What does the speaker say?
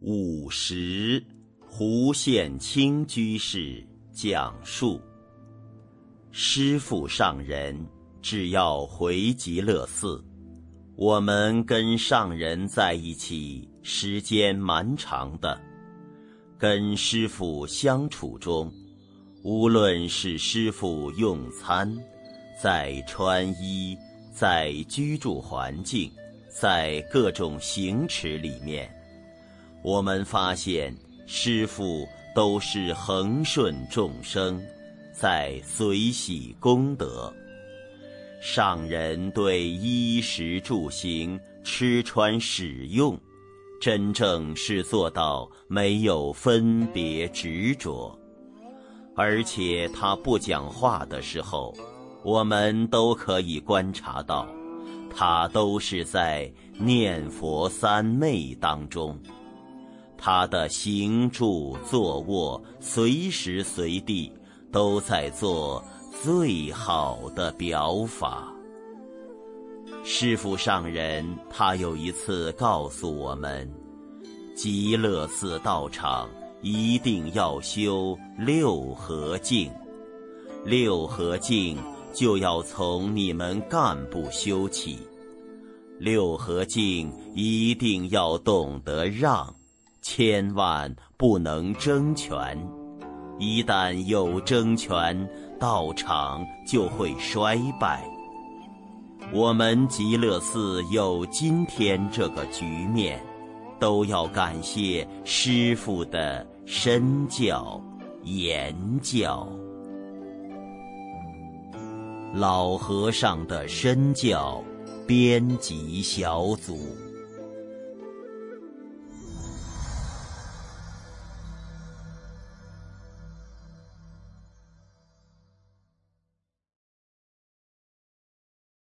五十，胡宪清居士讲述：师父上人只要回极乐寺，我们跟上人在一起时间蛮长的。跟师父相处中，无论是师父用餐，在穿衣，在居住环境。在各种行持里面，我们发现师父都是恒顺众生，在随喜功德。上人对衣食住行、吃穿使用，真正是做到没有分别执着。而且他不讲话的时候，我们都可以观察到。他都是在念佛三昧当中，他的行住坐卧，随时随地都在做最好的表法。师父上人他有一次告诉我们，极乐寺道场一定要修六合敬，六合敬。就要从你们干部修起，六合敬一定要懂得让，千万不能争权。一旦有争权，道场就会衰败。我们极乐寺有今天这个局面，都要感谢师父的身教言教。老和尚的身教编辑小组。